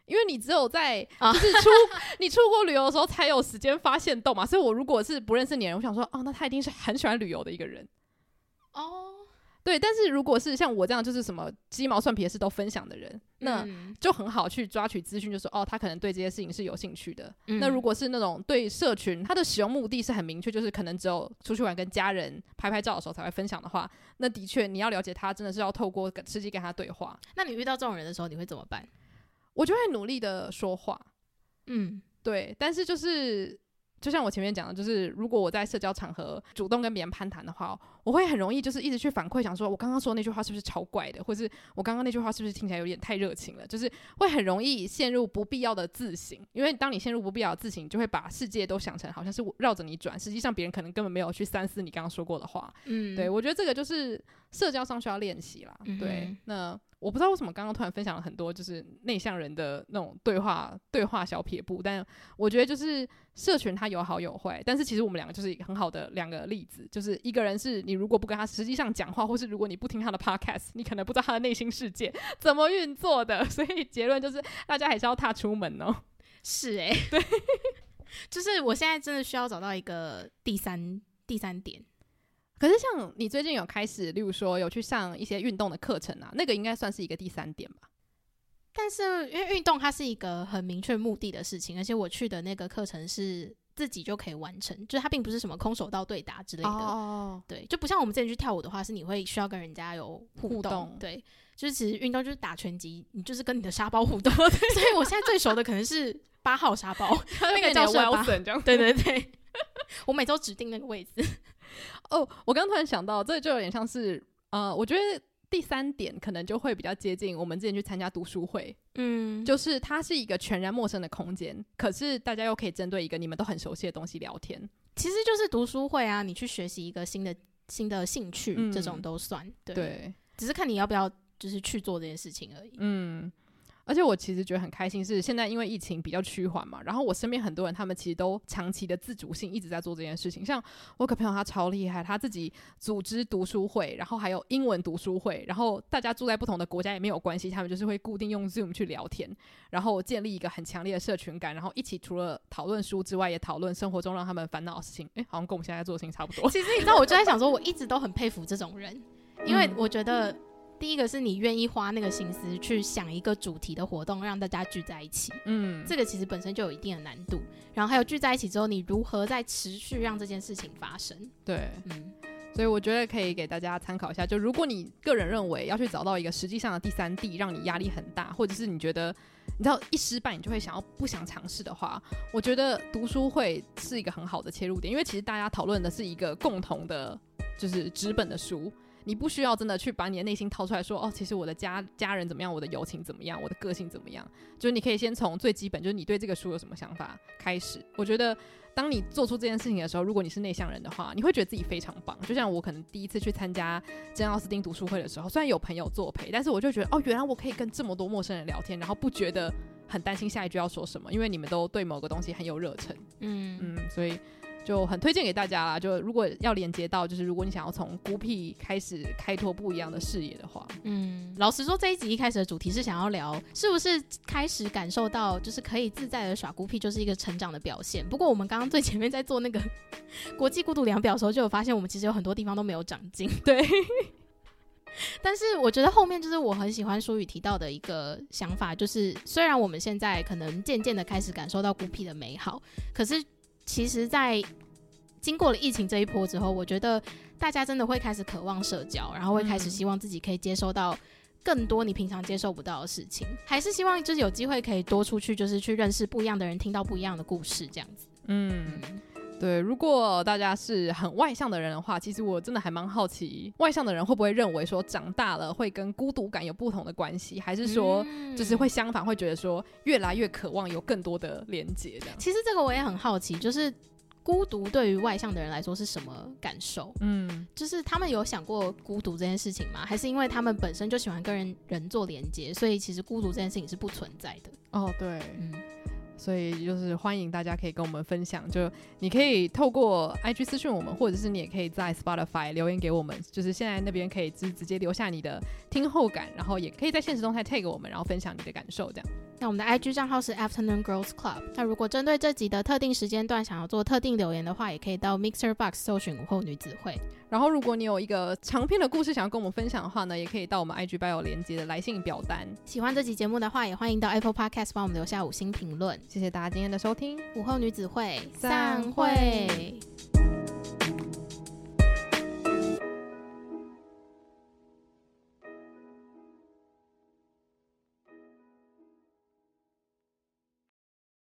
因为你只有在就是出 <laughs> 你出国旅游的时候才有时间发现动嘛，所以我如果是不认识你的人，我想说哦，那他一定是很喜欢旅游的一个人。哦。对，但是如果是像我这样，就是什么鸡毛蒜皮的事都分享的人，那就很好去抓取资讯，就是哦，他可能对这些事情是有兴趣的。嗯。那如果是那种对社群，他的使用目的是很明确，就是可能只有出去玩跟家人拍拍照的时候才会分享的话，那的确你要了解他，真的是要透过实际跟他对话。那你遇到这种人的时候，你会怎么办？我就会努力的说话。嗯，对，但是就是就像我前面讲的，就是如果我在社交场合主动跟别人攀谈的话，我会很容易就是一直去反馈，想说我刚刚说那句话是不是超怪的，或是我刚刚那句话是不是听起来有点太热情了，就是会很容易陷入不必要的自省。因为当你陷入不必要的自省，你就会把世界都想成好像是绕着你转，实际上别人可能根本没有去三思你刚刚说过的话。嗯，对，我觉得这个就是社交上需要练习啦。嗯、对，那。我不知道为什么刚刚突然分享了很多就是内向人的那种对话对话小撇步，但我觉得就是社群它有好有坏，但是其实我们两个就是一个很好的两个例子，就是一个人是你如果不跟他实际上讲话，或是如果你不听他的 podcast，你可能不知道他的内心世界怎么运作的，<laughs> 所以结论就是大家还是要踏出门哦。是诶、欸，对，<laughs> 就是我现在真的需要找到一个第三第三点。可是，像你最近有开始，例如说有去上一些运动的课程啊，那个应该算是一个第三点吧。但是，因为运动它是一个很明确目的的事情，而且我去的那个课程是自己就可以完成，就是它并不是什么空手道对打之类的。哦，对，就不像我们之前去跳舞的话，是你会需要跟人家有互动。对，就是其实运动就是打拳击，你就是跟你的沙包互动。<laughs> 所以我现在最熟的可能是八号沙包，<laughs> 那个叫 Wilson，对对对，<laughs> 我每周指定那个位置。哦，我刚突然想到，这就有点像是，呃，我觉得第三点可能就会比较接近我们之前去参加读书会，嗯，就是它是一个全然陌生的空间，可是大家又可以针对一个你们都很熟悉的东西聊天，其实就是读书会啊，你去学习一个新的新的兴趣，嗯，这种都算，对，对，只是看你要不要就是去做这件事情而已，嗯。而且我其实觉得很开心，是现在因为疫情比较趋缓嘛，然后我身边很多人他们其实都长期的自主性一直在做这件事情。像我有个朋友他超厉害，他自己组织读书会，然后还有英文读书会，然后大家住在不同的国家也没有关系，他们就是会固定用 Zoom 去聊天，然后建立一个很强烈的社群感，然后一起除了讨论书之外，也讨论生活中让他们烦恼的事情。诶，好像跟我们现在做的事情差不多。其实你知道，我就在想说，我一直都很佩服这种人，因为我觉得。第一个是你愿意花那个心思去想一个主题的活动，让大家聚在一起。嗯，这个其实本身就有一定的难度。然后还有聚在一起之后，你如何再持续让这件事情发生？对，嗯，所以我觉得可以给大家参考一下。就如果你个人认为要去找到一个实际上的第三地，让你压力很大，或者是你觉得你知道一失败你就会想要不想尝试的话，我觉得读书会是一个很好的切入点，因为其实大家讨论的是一个共同的，就是纸本的书。你不需要真的去把你的内心掏出来说，哦，其实我的家家人怎么样，我的友情怎么样，我的个性怎么样，就是你可以先从最基本，就是你对这个书有什么想法开始。我觉得，当你做出这件事情的时候，如果你是内向人的话，你会觉得自己非常棒。就像我可能第一次去参加珍奥斯汀读书会的时候，虽然有朋友作陪，但是我就觉得，哦，原来我可以跟这么多陌生人聊天，然后不觉得很担心下一句要说什么，因为你们都对某个东西很有热忱。嗯嗯，所以。就很推荐给大家啦。就如果要连接到，就是如果你想要从孤僻开始开拓不一样的视野的话，嗯，老实说，这一集一开始的主题是想要聊，是不是开始感受到，就是可以自在的耍孤僻，就是一个成长的表现。不过我们刚刚最前面在做那个 <laughs> 国际孤独量表的时候，就有发现我们其实有很多地方都没有长进。<laughs> 对，但是我觉得后面就是我很喜欢书宇提到的一个想法，就是虽然我们现在可能渐渐的开始感受到孤僻的美好，可是。其实，在经过了疫情这一波之后，我觉得大家真的会开始渴望社交，然后会开始希望自己可以接收到更多你平常接受不到的事情，还是希望就是有机会可以多出去，就是去认识不一样的人，听到不一样的故事，这样子。嗯。对，如果大家是很外向的人的话，其实我真的还蛮好奇，外向的人会不会认为说长大了会跟孤独感有不同的关系，还是说就是会相反，会觉得说越来越渴望有更多的连接这样？其实这个我也很好奇，就是孤独对于外向的人来说是什么感受？嗯，就是他们有想过孤独这件事情吗？还是因为他们本身就喜欢跟人人做连接，所以其实孤独这件事情是不存在的？哦，对，嗯。所以就是欢迎大家可以跟我们分享，就你可以透过 IG 私讯我们，或者是你也可以在 Spotify 留言给我们，就是现在那边可以直直接留下你的听后感，然后也可以在现实动态 tag 我们，然后分享你的感受这样。那我们的 IG 账号是 Afternoon Girls Club。那如果针对这集的特定时间段想要做特定留言的话，也可以到 Mixer Box 搜寻午后女子会。然后如果你有一个长篇的故事想要跟我们分享的话呢，也可以到我们 IG bio 连接的来信表单。喜欢这集节目的话，也欢迎到 Apple Podcast 帮我们留下五星评论。谢谢大家今天的收听。午后女子会散会。